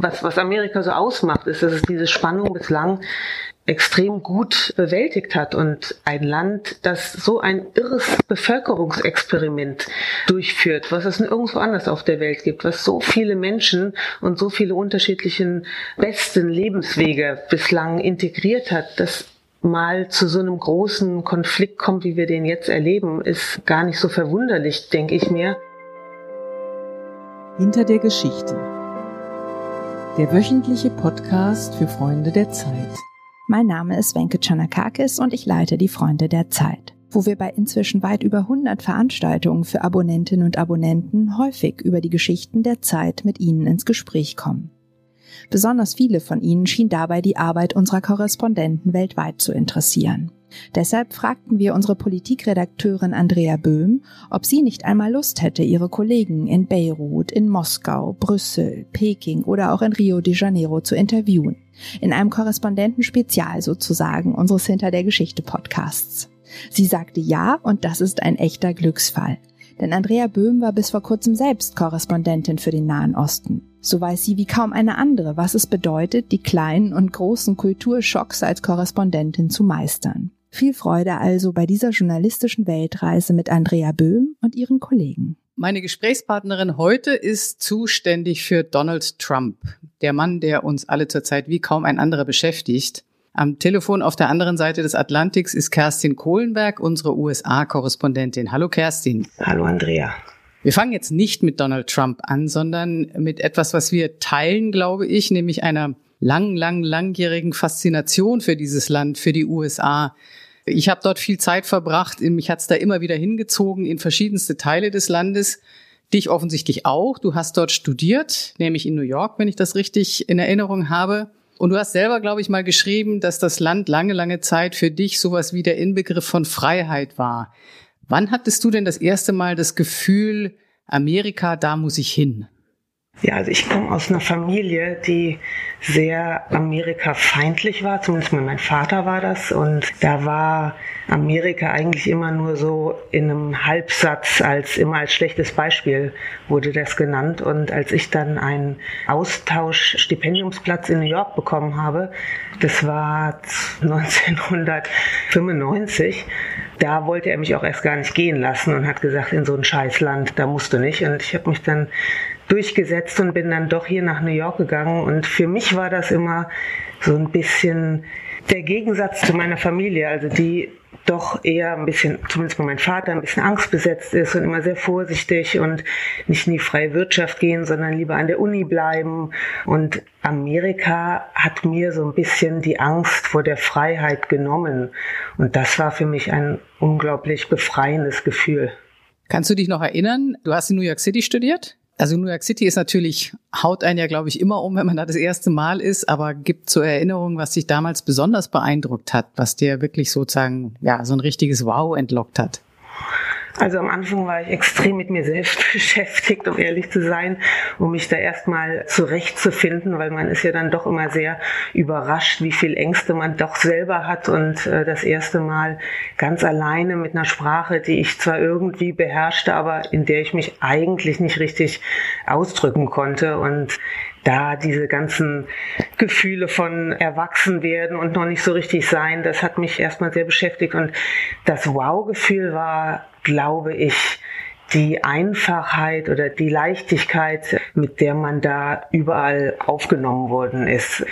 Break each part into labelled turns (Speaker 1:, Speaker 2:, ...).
Speaker 1: was, was Amerika so ausmacht, ist, dass es diese Spannung bislang extrem gut bewältigt hat und ein Land, das so ein irres Bevölkerungsexperiment durchführt, was es nirgendwo anders auf der Welt gibt, was so viele Menschen und so viele unterschiedlichen besten Lebenswege bislang integriert hat, das mal zu so einem großen Konflikt kommt, wie wir den jetzt erleben, ist gar nicht so verwunderlich, denke ich mir.
Speaker 2: Hinter der Geschichte. Der wöchentliche Podcast für Freunde der Zeit.
Speaker 3: Mein Name ist Wenke Chanakakis und ich leite die Freunde der Zeit, wo wir bei inzwischen weit über 100 Veranstaltungen für Abonnentinnen und Abonnenten häufig über die Geschichten der Zeit mit ihnen ins Gespräch kommen. Besonders viele von ihnen schien dabei die Arbeit unserer Korrespondenten weltweit zu interessieren. Deshalb fragten wir unsere Politikredakteurin Andrea Böhm, ob sie nicht einmal Lust hätte, ihre Kollegen in Beirut, in Moskau, Brüssel, Peking oder auch in Rio de Janeiro zu interviewen. In einem Korrespondentenspezial sozusagen unseres Hinter der Geschichte Podcasts. Sie sagte ja und das ist ein echter Glücksfall. Denn Andrea Böhm war bis vor kurzem selbst Korrespondentin für den Nahen Osten. So weiß sie wie kaum eine andere, was es bedeutet, die kleinen und großen Kulturschocks als Korrespondentin zu meistern. Viel Freude also bei dieser journalistischen Weltreise mit Andrea Böhm und ihren Kollegen.
Speaker 4: Meine Gesprächspartnerin heute ist zuständig für Donald Trump, der Mann, der uns alle zurzeit wie kaum ein anderer beschäftigt. Am Telefon auf der anderen Seite des Atlantiks ist Kerstin Kohlenberg, unsere USA-Korrespondentin. Hallo Kerstin.
Speaker 1: Hallo Andrea.
Speaker 4: Wir fangen jetzt nicht mit Donald Trump an, sondern mit etwas, was wir teilen, glaube ich, nämlich einer lang, lang, langjährigen Faszination für dieses Land, für die USA. Ich habe dort viel Zeit verbracht, mich hat's da immer wieder hingezogen in verschiedenste Teile des Landes. Dich offensichtlich auch. Du hast dort studiert, nämlich in New York, wenn ich das richtig in Erinnerung habe. Und du hast selber, glaube ich, mal geschrieben, dass das Land lange, lange Zeit für dich sowas wie der Inbegriff von Freiheit war. Wann hattest du denn das erste Mal das Gefühl, Amerika, da muss ich hin?
Speaker 1: Ja, also ich komme aus einer Familie, die sehr Amerika-feindlich war, zumindest mein Vater war das. Und da war Amerika eigentlich immer nur so in einem Halbsatz, als immer als schlechtes Beispiel wurde das genannt. Und als ich dann einen Austausch-Stipendiumsplatz in New York bekommen habe, das war 1995, da wollte er mich auch erst gar nicht gehen lassen und hat gesagt, in so ein Scheißland, da musst du nicht. Und ich habe mich dann durchgesetzt und bin dann doch hier nach New York gegangen. Und für mich war das immer so ein bisschen der Gegensatz zu meiner Familie, also die doch eher ein bisschen, zumindest bei meinem Vater, ein bisschen angstbesetzt ist und immer sehr vorsichtig und nicht in die freie Wirtschaft gehen, sondern lieber an der Uni bleiben. Und Amerika hat mir so ein bisschen die Angst vor der Freiheit genommen. Und das war für mich ein unglaublich befreiendes Gefühl.
Speaker 4: Kannst du dich noch erinnern? Du hast in New York City studiert? Also New York City ist natürlich, haut einen ja, glaube ich, immer um, wenn man da das erste Mal ist, aber gibt zur Erinnerung, was dich damals besonders beeindruckt hat, was dir wirklich sozusagen, ja, so ein richtiges Wow entlockt hat.
Speaker 1: Also am Anfang war ich extrem mit mir selbst beschäftigt, um ehrlich zu sein, um mich da erstmal zurechtzufinden, weil man ist ja dann doch immer sehr überrascht, wie viel Ängste man doch selber hat und äh, das erste Mal ganz alleine mit einer Sprache, die ich zwar irgendwie beherrschte, aber in der ich mich eigentlich nicht richtig ausdrücken konnte. Und da diese ganzen Gefühle von Erwachsenwerden und noch nicht so richtig sein, das hat mich erstmal sehr beschäftigt und das Wow-Gefühl war glaube ich, die Einfachheit oder die Leichtigkeit, mit der man da überall aufgenommen worden ist.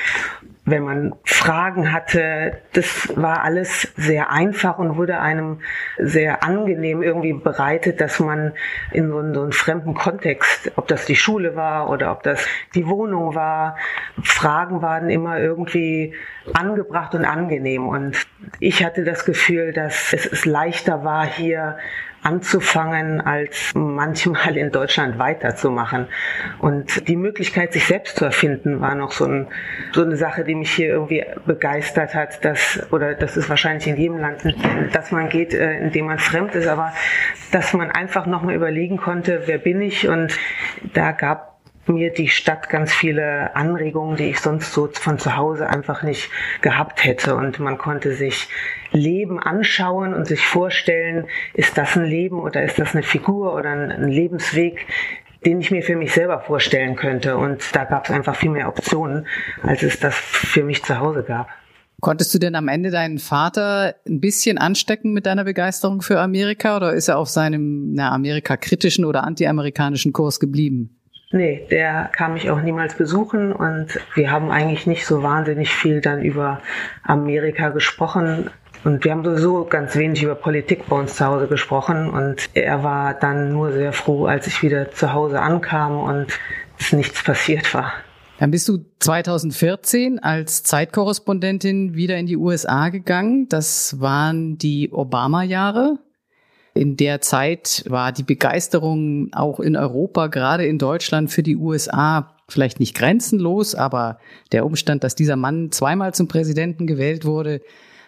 Speaker 1: Wenn man Fragen hatte, das war alles sehr einfach und wurde einem sehr angenehm irgendwie bereitet, dass man in so einen, so einen fremden Kontext, ob das die Schule war oder ob das die Wohnung war, Fragen waren immer irgendwie angebracht und angenehm. Und ich hatte das Gefühl, dass es leichter war, hier anzufangen, als manchmal in Deutschland weiterzumachen. Und die Möglichkeit, sich selbst zu erfinden, war noch so, ein, so eine Sache, die mich hier irgendwie begeistert hat, dass, oder das ist wahrscheinlich in jedem Land, dass man geht, äh, indem man fremd ist, aber dass man einfach nochmal überlegen konnte, wer bin ich? Und da gab mir die Stadt ganz viele Anregungen, die ich sonst so von zu Hause einfach nicht gehabt hätte. Und man konnte sich Leben anschauen und sich vorstellen, ist das ein Leben oder ist das eine Figur oder ein Lebensweg, den ich mir für mich selber vorstellen könnte. Und da gab es einfach viel mehr Optionen, als es das für mich zu Hause gab.
Speaker 4: Konntest du denn am Ende deinen Vater ein bisschen anstecken mit deiner Begeisterung für Amerika oder ist er auf seinem na, Amerika-kritischen oder anti-amerikanischen Kurs geblieben?
Speaker 1: Nee, der kam mich auch niemals besuchen und wir haben eigentlich nicht so wahnsinnig viel dann über Amerika gesprochen. Und wir haben sowieso ganz wenig über Politik bei uns zu Hause gesprochen. Und er war dann nur sehr froh, als ich wieder zu Hause ankam und es nichts passiert war.
Speaker 4: Dann bist du 2014 als Zeitkorrespondentin wieder in die USA gegangen. Das waren die Obama-Jahre. In der Zeit war die Begeisterung auch in Europa, gerade in Deutschland für die USA vielleicht nicht grenzenlos, aber der Umstand, dass dieser Mann zweimal zum Präsidenten gewählt wurde,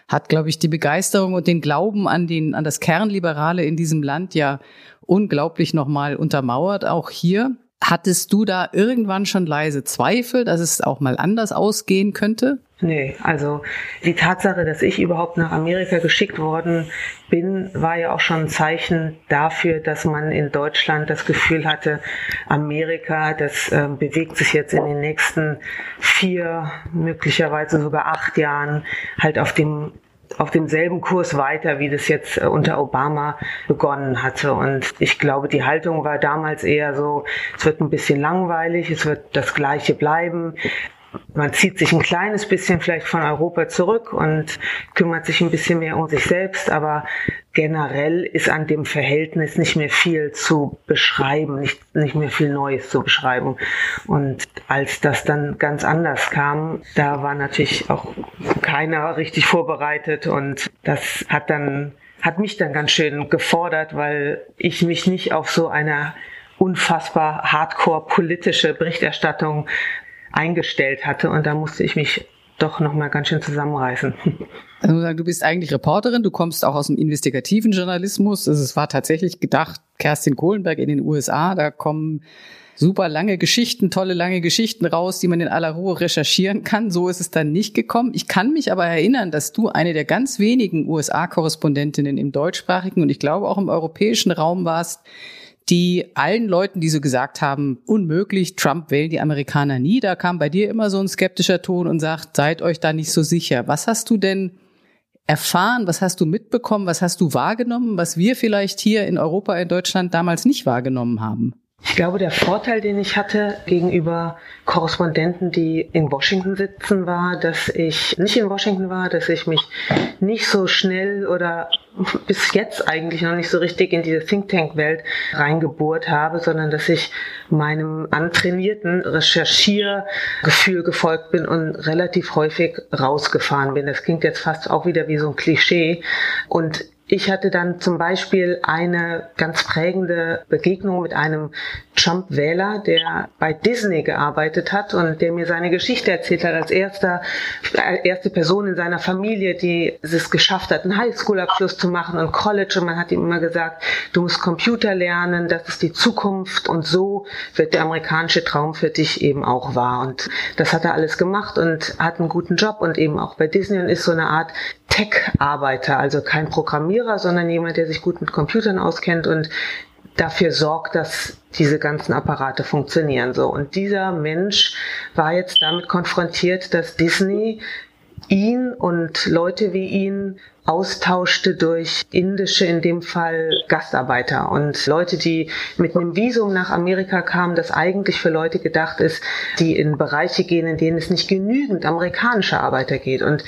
Speaker 4: hat, glaube ich, die Begeisterung und den Glauben an den, an das Kernliberale in diesem Land ja unglaublich nochmal untermauert, auch hier. Hattest du da irgendwann schon leise Zweifel, dass es auch mal anders ausgehen könnte?
Speaker 1: Nee, also die Tatsache, dass ich überhaupt nach Amerika geschickt worden bin, war ja auch schon ein Zeichen dafür, dass man in Deutschland das Gefühl hatte, Amerika, das äh, bewegt sich jetzt in den nächsten vier, möglicherweise sogar acht Jahren halt auf dem auf demselben Kurs weiter, wie das jetzt äh, unter Obama begonnen hatte. Und ich glaube, die Haltung war damals eher so, es wird ein bisschen langweilig, es wird das Gleiche bleiben man zieht sich ein kleines bisschen vielleicht von Europa zurück und kümmert sich ein bisschen mehr um sich selbst, aber generell ist an dem Verhältnis nicht mehr viel zu beschreiben, nicht, nicht mehr viel Neues zu beschreiben. Und als das dann ganz anders kam, da war natürlich auch keiner richtig vorbereitet und das hat dann, hat mich dann ganz schön gefordert, weil ich mich nicht auf so eine unfassbar hardcore politische Berichterstattung eingestellt hatte und da musste ich mich doch noch mal ganz schön zusammenreißen.
Speaker 4: Also du bist eigentlich Reporterin, du kommst auch aus dem investigativen Journalismus. Also es war tatsächlich gedacht, Kerstin Kohlenberg in den USA, da kommen super lange Geschichten, tolle lange Geschichten raus, die man in aller Ruhe recherchieren kann. So ist es dann nicht gekommen. Ich kann mich aber erinnern, dass du eine der ganz wenigen USA-Korrespondentinnen im deutschsprachigen und ich glaube auch im europäischen Raum warst, die allen Leuten, die so gesagt haben, unmöglich, Trump wählen die Amerikaner nie, da kam bei dir immer so ein skeptischer Ton und sagt, seid euch da nicht so sicher. Was hast du denn erfahren, was hast du mitbekommen, was hast du wahrgenommen, was wir vielleicht hier in Europa, in Deutschland damals nicht wahrgenommen haben?
Speaker 1: Ich glaube, der Vorteil, den ich hatte gegenüber Korrespondenten, die in Washington sitzen, war, dass ich nicht in Washington war, dass ich mich nicht so schnell oder bis jetzt eigentlich noch nicht so richtig in diese Think Tank Welt reingebohrt habe, sondern dass ich meinem antrainierten Recherchiergefühl gefolgt bin und relativ häufig rausgefahren bin. Das klingt jetzt fast auch wieder wie so ein Klischee und ich hatte dann zum Beispiel eine ganz prägende Begegnung mit einem Trump-Wähler, der bei Disney gearbeitet hat und der mir seine Geschichte erzählt hat als erster, äh, erste Person in seiner Familie, die es geschafft hat, einen Highschool-Abschluss zu machen und College. Und man hat ihm immer gesagt, du musst Computer lernen, das ist die Zukunft und so wird der amerikanische Traum für dich eben auch wahr. Und das hat er alles gemacht und hat einen guten Job und eben auch bei Disney und ist so eine Art Tech-Arbeiter, also kein Programmierer, sondern jemand, der sich gut mit Computern auskennt und dafür sorgt, dass diese ganzen Apparate funktionieren so. Und dieser Mensch war jetzt damit konfrontiert, dass Disney ihn und Leute wie ihn austauschte durch indische, in dem Fall Gastarbeiter und Leute, die mit einem Visum nach Amerika kamen, das eigentlich für Leute gedacht ist, die in Bereiche gehen, in denen es nicht genügend amerikanische Arbeiter geht. Und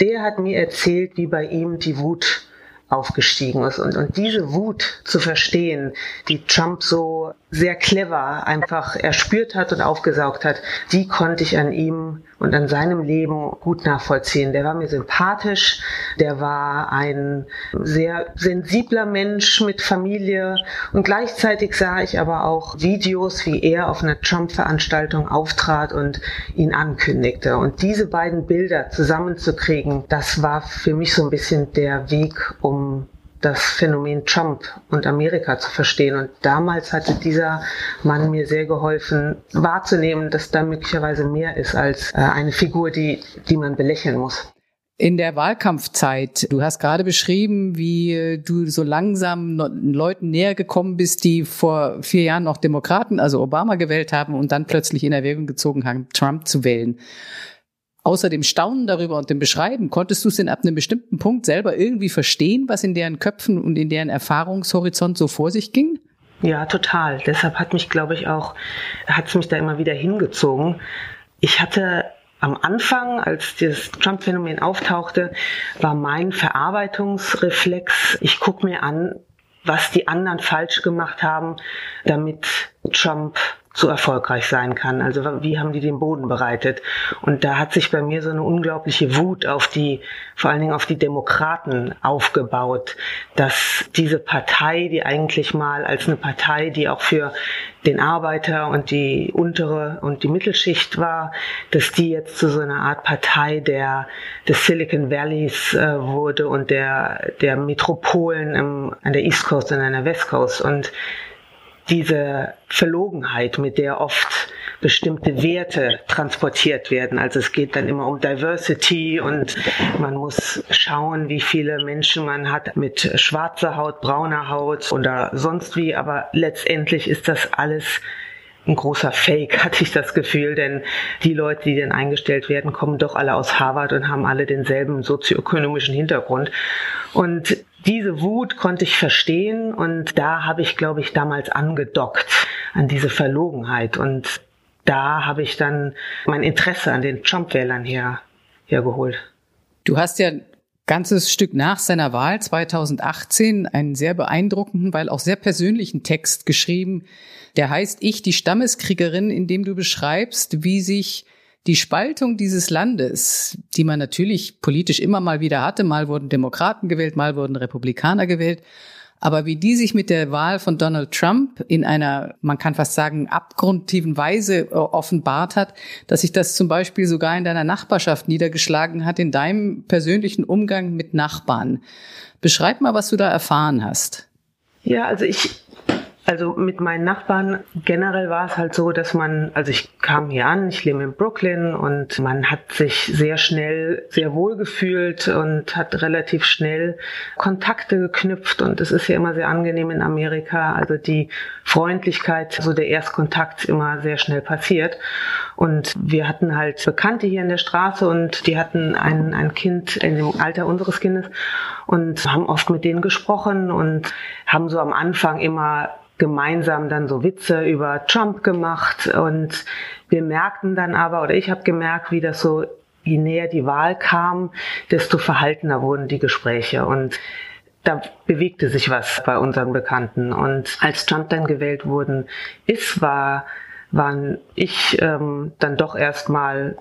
Speaker 1: der hat mir erzählt, wie bei ihm die Wut aufgestiegen ist. Und, und diese Wut zu verstehen, die Trump so sehr clever einfach erspürt hat und aufgesaugt hat, die konnte ich an ihm und an seinem Leben gut nachvollziehen. Der war mir sympathisch, der war ein sehr sensibler Mensch mit Familie und gleichzeitig sah ich aber auch Videos, wie er auf einer Trump-Veranstaltung auftrat und ihn ankündigte. Und diese beiden Bilder zusammenzukriegen, das war für mich so ein bisschen der Weg, um das Phänomen Trump und Amerika zu verstehen. Und damals hatte dieser Mann mir sehr geholfen, wahrzunehmen, dass da möglicherweise mehr ist als äh, eine Figur, die, die man belächeln muss.
Speaker 4: in der Wahlkampfzeit, du hast gerade beschrieben, wie du so langsam Leuten näher gekommen bist, die vor vier Jahren noch Demokraten, also Obama gewählt haben und dann plötzlich in Erwägung gezogen haben, Trump zu wählen. Außer dem Staunen darüber und dem Beschreiben, konntest du es denn ab einem bestimmten Punkt selber irgendwie verstehen, was in deren Köpfen und in deren Erfahrungshorizont so vor sich ging?
Speaker 1: Ja, total. Deshalb hat mich, glaube ich, auch, hat es mich da immer wieder hingezogen. Ich hatte am Anfang, als das Trump-Phänomen auftauchte, war mein Verarbeitungsreflex, ich gucke mir an, was die anderen falsch gemacht haben, damit Trump so erfolgreich sein kann. Also wie haben die den Boden bereitet? Und da hat sich bei mir so eine unglaubliche Wut auf die, vor allen Dingen auf die Demokraten aufgebaut, dass diese Partei, die eigentlich mal als eine Partei, die auch für den Arbeiter und die untere und die Mittelschicht war, dass die jetzt zu so einer Art Partei der des Silicon Valleys äh, wurde und der der Metropolen im, an der East Coast und an der West Coast und diese Verlogenheit, mit der oft bestimmte Werte transportiert werden. Also es geht dann immer um Diversity und man muss schauen, wie viele Menschen man hat mit schwarzer Haut, brauner Haut oder sonst wie. Aber letztendlich ist das alles ein großer Fake, hatte ich das Gefühl, denn die Leute, die dann eingestellt werden, kommen doch alle aus Harvard und haben alle denselben sozioökonomischen Hintergrund. Und diese Wut konnte ich verstehen und da habe ich, glaube ich, damals angedockt an diese Verlogenheit und da habe ich dann mein Interesse an den Trump-Wählern her, hergeholt.
Speaker 4: Du hast ja ganzes Stück nach seiner Wahl 2018 einen sehr beeindruckenden, weil auch sehr persönlichen Text geschrieben, der heißt Ich, die Stammeskriegerin, in dem du beschreibst, wie sich die Spaltung dieses Landes, die man natürlich politisch immer mal wieder hatte, mal wurden Demokraten gewählt, mal wurden Republikaner gewählt, aber wie die sich mit der Wahl von Donald Trump in einer, man kann fast sagen, abgrundtiefen Weise äh, offenbart hat, dass sich das zum Beispiel sogar in deiner Nachbarschaft niedergeschlagen hat, in deinem persönlichen Umgang mit Nachbarn. Beschreib mal, was du da erfahren hast.
Speaker 1: Ja, also ich, also mit meinen Nachbarn generell war es halt so, dass man, also ich kam hier an, ich lebe in Brooklyn und man hat sich sehr schnell sehr wohl gefühlt und hat relativ schnell Kontakte geknüpft und es ist ja immer sehr angenehm in Amerika, also die Freundlichkeit, so der Erstkontakt immer sehr schnell passiert. Und wir hatten halt Bekannte hier in der Straße und die hatten ein, ein Kind in dem Alter unseres Kindes und haben oft mit denen gesprochen und haben so am Anfang immer gemeinsam dann so Witze über Trump gemacht und wir merkten dann aber, oder ich habe gemerkt, wie das so, je näher die Wahl kam, desto verhaltener wurden die Gespräche und da bewegte sich was bei unseren Bekannten. Und als Trump dann gewählt worden ist, war, waren ich ähm, dann doch erstmal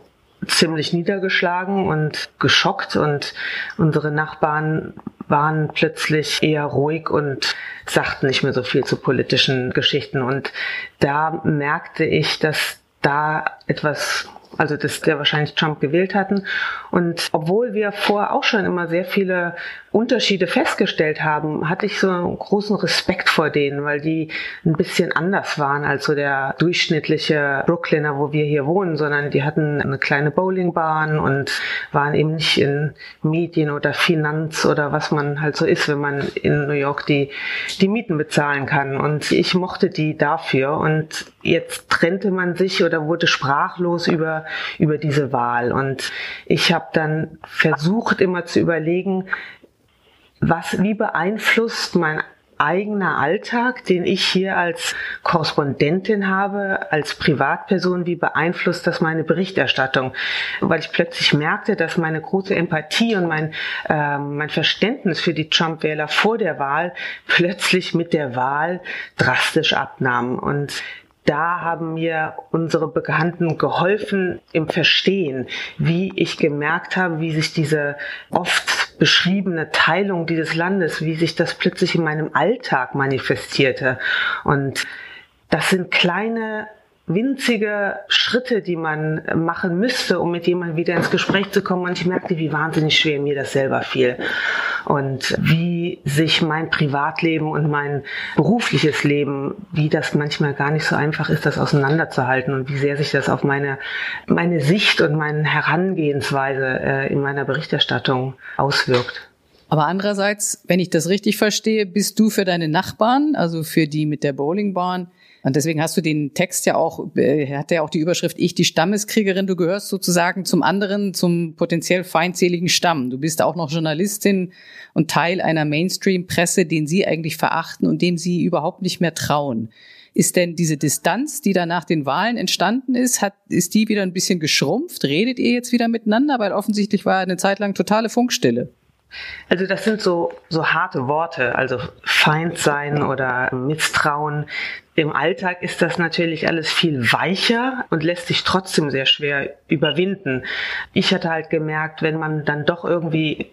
Speaker 1: ziemlich niedergeschlagen und geschockt und unsere Nachbarn waren plötzlich eher ruhig und sagten nicht mehr so viel zu politischen Geschichten. Und da merkte ich, dass da etwas also dass der wahrscheinlich Trump gewählt hatten. Und obwohl wir vorher auch schon immer sehr viele Unterschiede festgestellt haben, hatte ich so einen großen Respekt vor denen, weil die ein bisschen anders waren als so der durchschnittliche Brooklyner, wo wir hier wohnen, sondern die hatten eine kleine Bowlingbahn und waren eben nicht in Medien oder Finanz oder was man halt so ist, wenn man in New York die, die Mieten bezahlen kann. Und ich mochte die dafür. Und jetzt trennte man sich oder wurde sprachlos über, über diese Wahl. Und ich habe dann versucht, immer zu überlegen, was, wie beeinflusst mein eigener Alltag, den ich hier als Korrespondentin habe, als Privatperson, wie beeinflusst das meine Berichterstattung? Weil ich plötzlich merkte, dass meine große Empathie und mein, äh, mein Verständnis für die Trump-Wähler vor der Wahl plötzlich mit der Wahl drastisch abnahm. Und da haben mir unsere Bekannten geholfen im Verstehen, wie ich gemerkt habe, wie sich diese oft beschriebene Teilung dieses Landes, wie sich das plötzlich in meinem Alltag manifestierte. Und das sind kleine winzige Schritte, die man machen müsste, um mit jemandem wieder ins Gespräch zu kommen. Und ich merkte, wie wahnsinnig schwer mir das selber fiel. und wie sich mein Privatleben und mein berufliches Leben, wie das manchmal gar nicht so einfach ist, das auseinanderzuhalten und wie sehr sich das auf meine, meine Sicht und meine Herangehensweise äh, in meiner Berichterstattung auswirkt.
Speaker 4: Aber andererseits, wenn ich das richtig verstehe, bist du für deine Nachbarn, also für die mit der Bowlingbahn, und deswegen hast du den Text ja auch, äh, hat ja auch die Überschrift Ich, die Stammeskriegerin. Du gehörst sozusagen zum anderen, zum potenziell feindseligen Stamm. Du bist auch noch Journalistin und Teil einer Mainstream-Presse, den sie eigentlich verachten und dem sie überhaupt nicht mehr trauen. Ist denn diese Distanz, die da nach den Wahlen entstanden ist, hat, ist die wieder ein bisschen geschrumpft? Redet ihr jetzt wieder miteinander? Weil offensichtlich war eine Zeit lang totale Funkstille.
Speaker 1: Also das sind so, so harte Worte, also Feind sein oder Misstrauen. Im Alltag ist das natürlich alles viel weicher und lässt sich trotzdem sehr schwer überwinden. Ich hatte halt gemerkt, wenn man dann doch irgendwie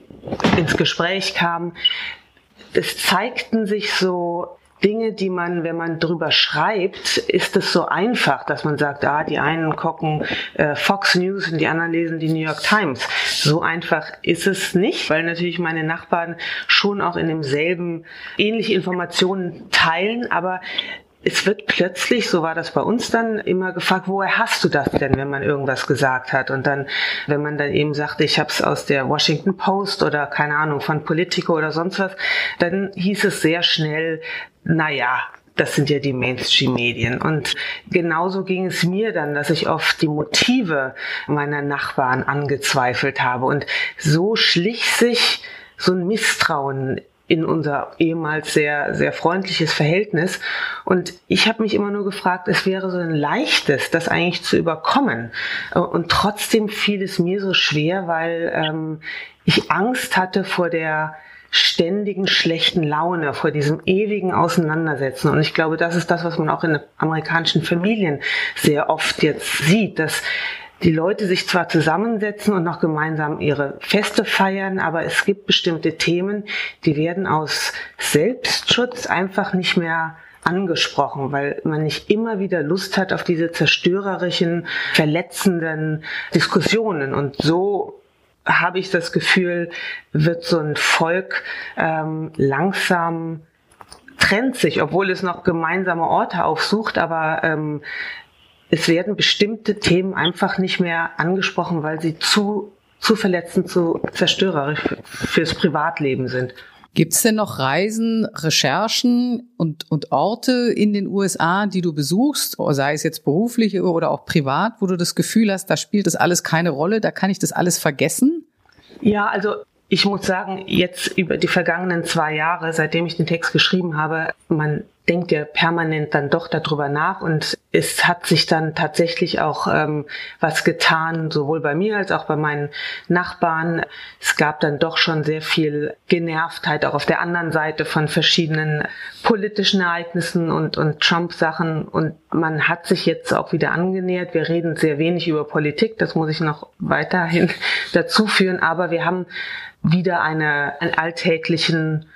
Speaker 1: ins Gespräch kam, es zeigten sich so Dinge, die man, wenn man drüber schreibt, ist es so einfach, dass man sagt, ah, die einen gucken äh, Fox News und die anderen lesen die New York Times. So einfach ist es nicht, weil natürlich meine Nachbarn schon auch in demselben ähnliche Informationen teilen, aber es wird plötzlich, so war das bei uns dann, immer gefragt, woher hast du das denn, wenn man irgendwas gesagt hat? Und dann, wenn man dann eben sagt, ich habe es aus der Washington Post oder keine Ahnung von Politico oder sonst was, dann hieß es sehr schnell, na ja, das sind ja die Mainstream-Medien. Und genauso ging es mir dann, dass ich oft die Motive meiner Nachbarn angezweifelt habe. Und so schlich sich so ein Misstrauen in unser ehemals sehr, sehr freundliches Verhältnis. Und ich habe mich immer nur gefragt, es wäre so ein leichtes, das eigentlich zu überkommen. Und trotzdem fiel es mir so schwer, weil ähm, ich Angst hatte vor der ständigen schlechten Laune, vor diesem ewigen Auseinandersetzen. Und ich glaube, das ist das, was man auch in amerikanischen Familien sehr oft jetzt sieht, dass die Leute sich zwar zusammensetzen und noch gemeinsam ihre Feste feiern, aber es gibt bestimmte Themen, die werden aus Selbstschutz einfach nicht mehr angesprochen, weil man nicht immer wieder Lust hat auf diese zerstörerischen, verletzenden Diskussionen. Und so habe ich das Gefühl, wird so ein Volk ähm, langsam trennt sich, obwohl es noch gemeinsame Orte aufsucht, aber ähm, es werden bestimmte Themen einfach nicht mehr angesprochen, weil sie zu, zu verletzend, zu zerstörerisch fürs Privatleben sind.
Speaker 4: Gibt es denn noch Reisen, Recherchen und, und Orte in den USA, die du besuchst, sei es jetzt beruflich oder auch privat, wo du das Gefühl hast, da spielt das alles keine Rolle, da kann ich das alles vergessen?
Speaker 1: Ja, also ich muss sagen, jetzt über die vergangenen zwei Jahre, seitdem ich den Text geschrieben habe, man denkt ja permanent dann doch darüber nach und es hat sich dann tatsächlich auch ähm, was getan, sowohl bei mir als auch bei meinen Nachbarn. Es gab dann doch schon sehr viel Genervtheit auch auf der anderen Seite von verschiedenen politischen Ereignissen und, und Trump-Sachen und man hat sich jetzt auch wieder angenähert. Wir reden sehr wenig über Politik, das muss ich noch weiterhin dazu führen, aber wir haben wieder eine, einen alltäglichen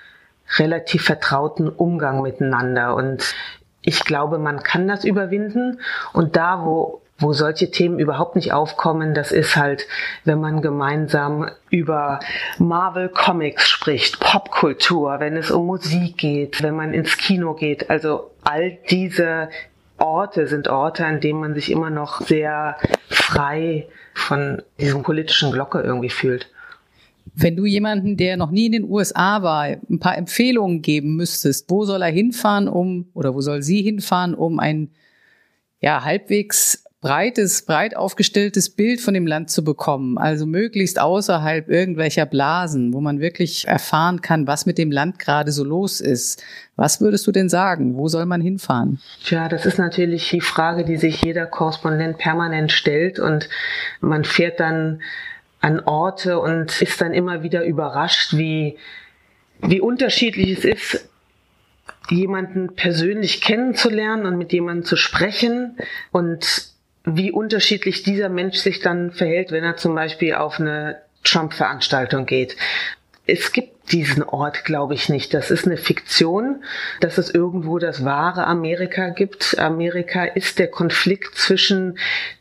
Speaker 1: relativ vertrauten Umgang miteinander. Und ich glaube, man kann das überwinden. Und da, wo wo solche Themen überhaupt nicht aufkommen, das ist halt, wenn man gemeinsam über Marvel Comics spricht, Popkultur, wenn es um Musik geht, wenn man ins Kino geht. Also all diese Orte sind Orte, an denen man sich immer noch sehr frei von diesem politischen Glocke irgendwie fühlt.
Speaker 4: Wenn du jemanden, der noch nie in den USA war, ein paar Empfehlungen geben müsstest, wo soll er hinfahren, um oder wo soll sie hinfahren, um ein ja halbwegs breites, breit aufgestelltes Bild von dem Land zu bekommen, also möglichst außerhalb irgendwelcher Blasen, wo man wirklich erfahren kann, was mit dem Land gerade so los ist. Was würdest du denn sagen? Wo soll man hinfahren?
Speaker 1: Tja, das ist natürlich die Frage, die sich jeder Korrespondent permanent stellt und man fährt dann an Orte und ist dann immer wieder überrascht, wie, wie unterschiedlich es ist, jemanden persönlich kennenzulernen und mit jemandem zu sprechen und wie unterschiedlich dieser Mensch sich dann verhält, wenn er zum Beispiel auf eine Trump-Veranstaltung geht. Es gibt diesen Ort, glaube ich nicht. Das ist eine Fiktion, dass es irgendwo das wahre Amerika gibt. Amerika ist der Konflikt zwischen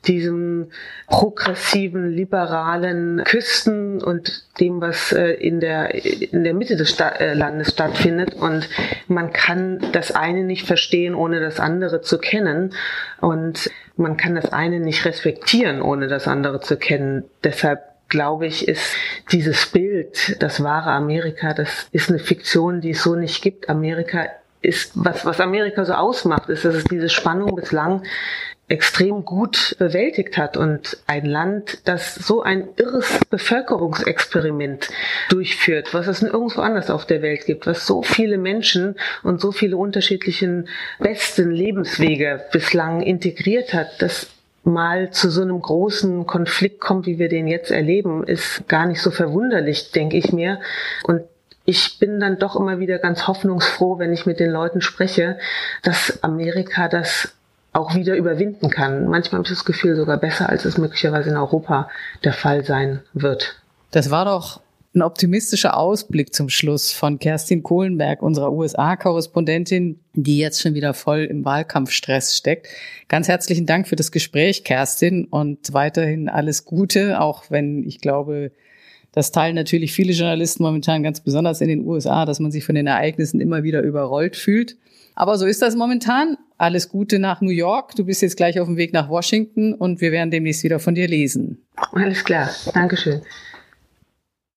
Speaker 1: diesem progressiven, liberalen Küsten und dem, was äh, in der, in der Mitte des äh, Landes stattfindet. Und man kann das eine nicht verstehen, ohne das andere zu kennen. Und man kann das eine nicht respektieren, ohne das andere zu kennen. Deshalb glaube ich, ist dieses Bild, das wahre Amerika, das ist eine Fiktion, die es so nicht gibt. Amerika ist, was, was Amerika so ausmacht, ist, dass es diese Spannung bislang extrem gut bewältigt hat und ein Land, das so ein irres Bevölkerungsexperiment durchführt, was es nirgendwo anders auf der Welt gibt, was so viele Menschen und so viele unterschiedlichen besten Lebenswege bislang integriert hat, das mal zu so einem großen Konflikt kommt, wie wir den jetzt erleben, ist gar nicht so verwunderlich, denke ich mir. Und ich bin dann doch immer wieder ganz hoffnungsfroh, wenn ich mit den Leuten spreche, dass Amerika das auch wieder überwinden kann. Manchmal habe ich das Gefühl sogar besser, als es möglicherweise in Europa der Fall sein wird.
Speaker 4: Das war doch ein optimistischer Ausblick zum Schluss von Kerstin Kohlenberg, unserer USA-Korrespondentin, die jetzt schon wieder voll im Wahlkampfstress steckt. Ganz herzlichen Dank für das Gespräch, Kerstin, und weiterhin alles Gute, auch wenn ich glaube, das teilen natürlich viele Journalisten momentan ganz besonders in den USA, dass man sich von den Ereignissen immer wieder überrollt fühlt. Aber so ist das momentan. Alles Gute nach New York. Du bist jetzt gleich auf dem Weg nach Washington und wir werden demnächst wieder von dir lesen.
Speaker 1: Alles klar. Dankeschön.